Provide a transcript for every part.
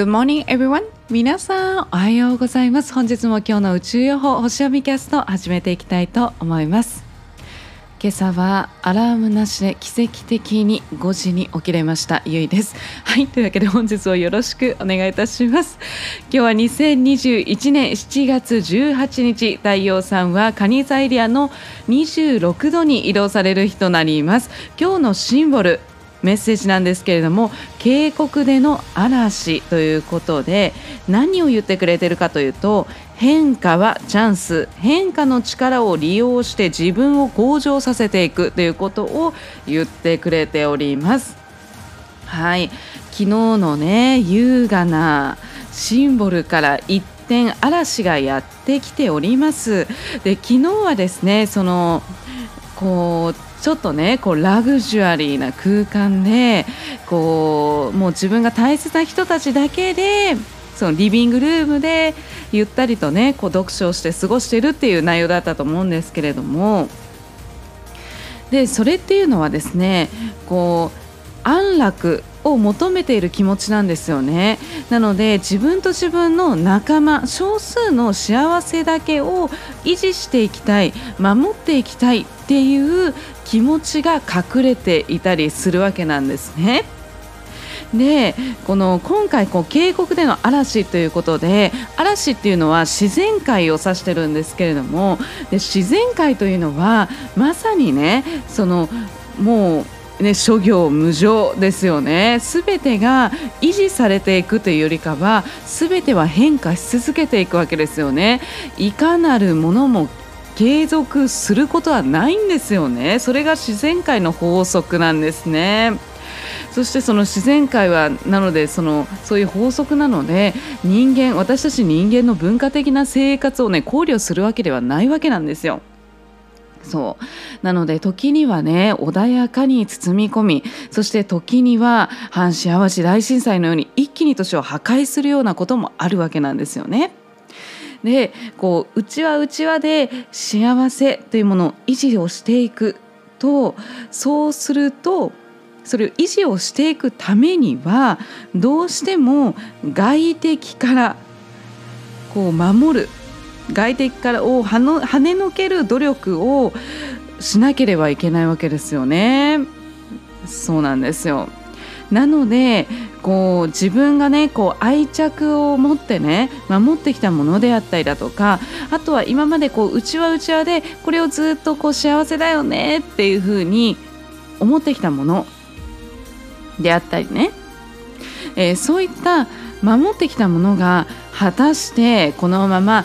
Good morning everyone. 皆さんおはようございます。本日も今日の宇宙予報星読みキャスト始めていきたいと思います。今朝はアラームなしで奇跡的に5時に起きれましたゆいです。はいというわけで本日をよろしくお願いいたします。今日は2021年7月18日太陽さんはカニ座エリアの26度に移動される日となります。今日のシンボルメッセージなんですけれども渓谷での嵐ということで何を言ってくれてるかというと変化はチャンス変化の力を利用して自分を向上させていくということを言ってくれております。はい。昨日のね優雅なシンボルから一転嵐がやってきております。で昨日はですねそのこうちょっとねこうラグジュアリーな空間でこうもう自分が大切な人たちだけでそのリビングルームでゆったりとねこう読書をして過ごしてるっていう内容だったと思うんですけれども。でそれっていうのはですねこう安楽を求めている気持ちなんですよね。なので自分と自分の仲間少数の幸せだけを維持していきたい守っていきたいっていう気持ちが隠れていたりするわけなんですね。でこの今回こう渓谷での嵐ということで嵐っていうのは自然界を指してるんですけれどもで自然界というのはまさにねそのもうね、諸行無常ですよね全てが維持されていくというよりかは全ては変化し続けていくわけですよねいかなるものも継続することはないんですよねそれが自然界の法則なんですねそしてその自然界はなのでそのそういう法則なので人間私たち人間の文化的な生活をね考慮するわけではないわけなんですよ。そうなので時にはね穏やかに包み込みそして時には阪神・淡路大震災のように一気に都市を破壊するようなこともあるわけなんですよね。でこううちわうちわで幸せというものを維持をしていくとそうするとそれを維持をしていくためにはどうしても外敵からこう守る外敵からを跳ねのける努力をしなければいけないわけですよね。そうなんですよなのでこう自分がねこう愛着を持ってね守ってきたものであったりだとかあとは今までこううちわうちわでこれをずっとこう幸せだよねっていうふうに思ってきたものであったりね、えー、そういった守ってきたものが果たしてこのまま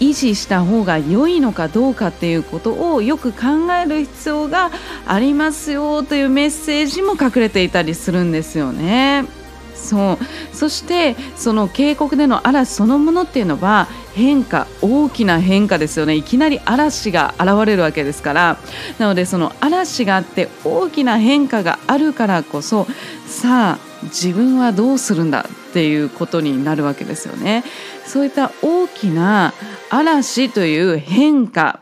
維持した方が良いのかどうかっていうことをよく考える必要がありますよというメッセージも隠れていたりするんですよね。そう。そしてその渓谷での嵐そのものっていうのは変化大きな変化ですよね。いきなり嵐が現れるわけですから。なのでその嵐があって大きな変化があるからこそさあ自分はどうするんだっていうことになるわけですよね。そういった大きな嵐という変化。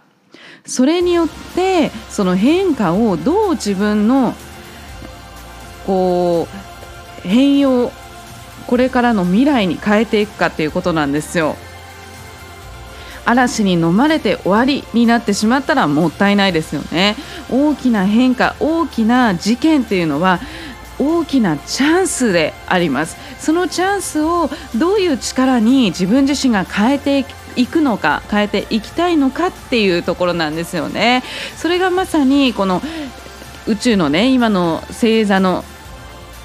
それによってその変化をどう自分のこう変容これからの未来に変えていくかっていうことなんですよ。嵐に飲まれて終わりになってしまったらもったいないですよね。大きな変化大きな事件っていうのは大きなチャンスであります。そのチャンスをどういう力に自分自身が変えていくのか変えていきたいのかっていうところなんですよね。それがまさにこの宇宙のね今の星座の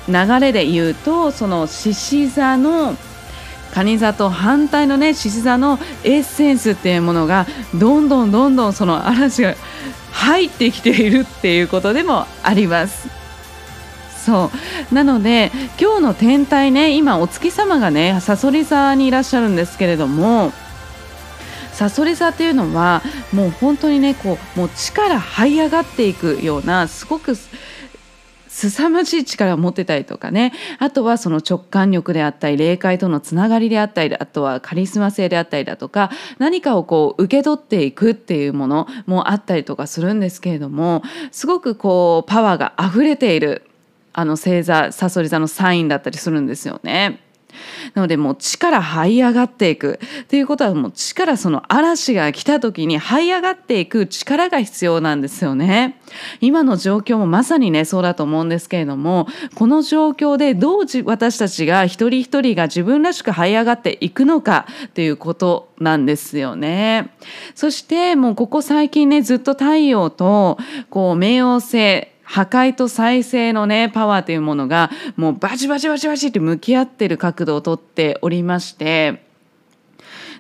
流れで言うとその獅子座の蟹座と反対のね獅子座のエッセンスっていうものがどんどんどんどんその嵐が入ってきているっていうことでもあります。そうなので今日の天体ね今お月様がねさそり座にいらっしゃるんですけれどもさそり座っていうのはもう本当にねこうもう力這い上がっていくようなすごく凄まじい力を持ってたりとかねあとはその直感力であったり霊界とのつながりであったりあとはカリスマ性であったりだとか何かをこう受け取っていくっていうものもあったりとかするんですけれどもすごくこうパワーが溢れているあの星座さそり座のサインだったりするんですよね。なのでもう力這い上がっていくっていうことはもう力その嵐が来た時に這い上がっていく力が必要なんですよね。今の状況もまさにねそうだと思うんですけれどもこの状況でどう私たちが一人一人が自分らしく這い上がっていくのかっていうことなんですよね。そしてもうここ最近ねずっと太陽とこう冥王星破壊と再生のねパワーというものがもうバチバチバチバチって向き合ってる角度をとっておりまして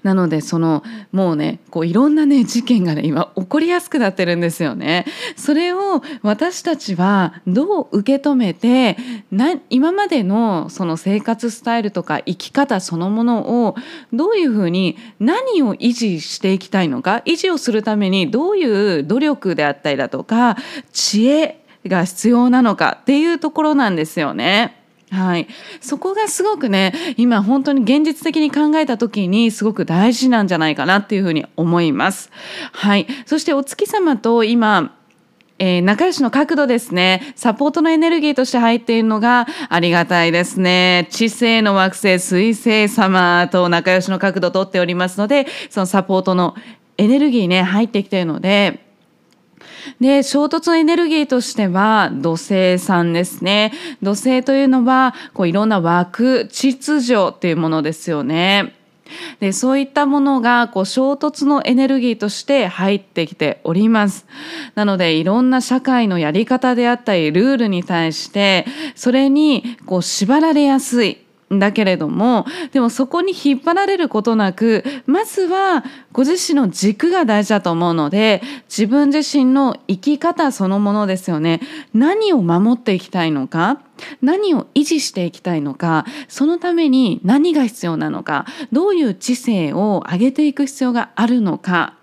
なのでそのもうねこういろんなね事件がね今起こりやすくなってるんですよね。それを私たちはどう受け止めてな今までのその生活スタイルとか生き方そのものをどういうふうに何を維持していきたいのか維持をするためにどういう努力であったりだとか知恵が必要なのかっていうところなんですよね。はい、そこがすごくね今本当に現実的に考えた時にすごく大事なんじゃないかなっていうふうに思います。はい、そしてお月様と今えー、仲良しの角度ですね。サポートのエネルギーとして入っているのがありがたいですね。知性の惑星水星様と仲良しの角度をとっておりますので、そのサポートのエネルギーね、入ってきているので、で衝突のエネルギーとしては土星さんですね。土星というのはこういろんな枠秩序っていうものですよね。でそういったものがこう衝突のエネルギーとして入ってきております。なのでいろんな社会のやり方であったりルールに対してそれにこう縛られやすい。だけれどもでもそこに引っ張られることなくまずはご自身の軸が大事だと思うので自分自身の生き方そのものですよね。何を守っていきたいのか何を維持していきたいのかそのために何が必要なのかどういう知性を上げていく必要があるのか。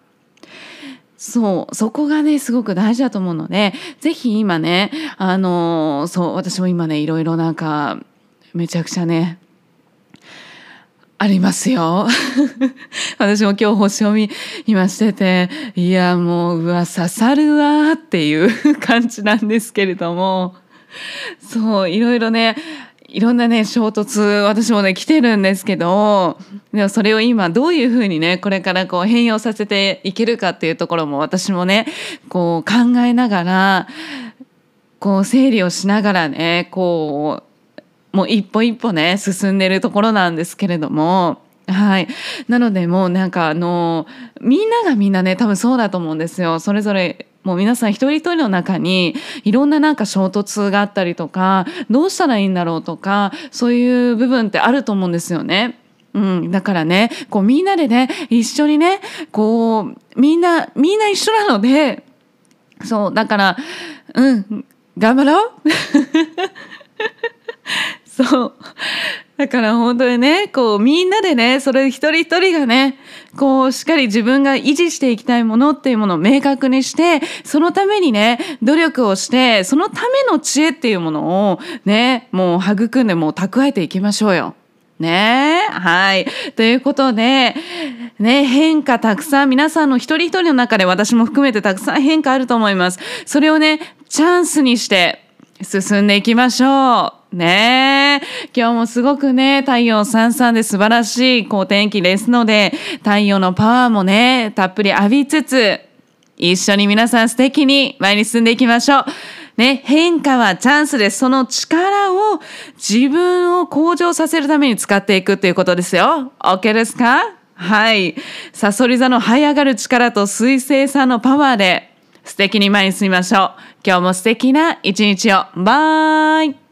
そうそこがねすごく大事だと思うので是非今ねあのそう私も今ねいろいろなんかめちゃくちゃねありますよ。私も今日星読み今してて、いやもう、うわ、刺さるわっていう感じなんですけれども、そう、いろいろね、いろんなね、衝突、私もね、来てるんですけど、でもそれを今どういうふうにね、これからこう変容させていけるかっていうところも私もね、こう考えながら、こう整理をしながらね、こう、もう一歩一歩ね進んでるところなんですけれどもはい。なのでもうなんかあのみんながみんなね多分そうだと思うんですよ。それぞれもう皆さん一人一人の中にいろんななんか衝突があったりとかどうしたらいいんだろうとかそういう部分ってあると思うんですよね。うん、だからねこうみんなでね一緒にねこうみんなみんな一緒なのでそうだからうん頑張ろう そうだから本当にねこうみんなでねそれ一人一人がねこうしっかり自分が維持していきたいものっていうものを明確にしてそのためにね努力をしてそのための知恵っていうものをねもう育んでもう蓄えていきましょうよ。ね？えはい。ということで、ね、変化たくさん、皆さんの一人一人の中で私も含めてたくさん変化あると思います。それをね、チャンスにして進んでいきましょう。ね？え。今日もすごくね、太陽さんさんで素晴らしい好天気ですので、太陽のパワーもね、たっぷり浴びつつ、一緒に皆さん素敵に前に進んでいきましょう。ね、変化はチャンスです。その力を自分を向上させるために使っていくっていうことですよ。OK ですか？はい。サソリ座の這い上がる力と水星さんのパワーで素敵に前に進みましょう。今日も素敵な一日を。バイ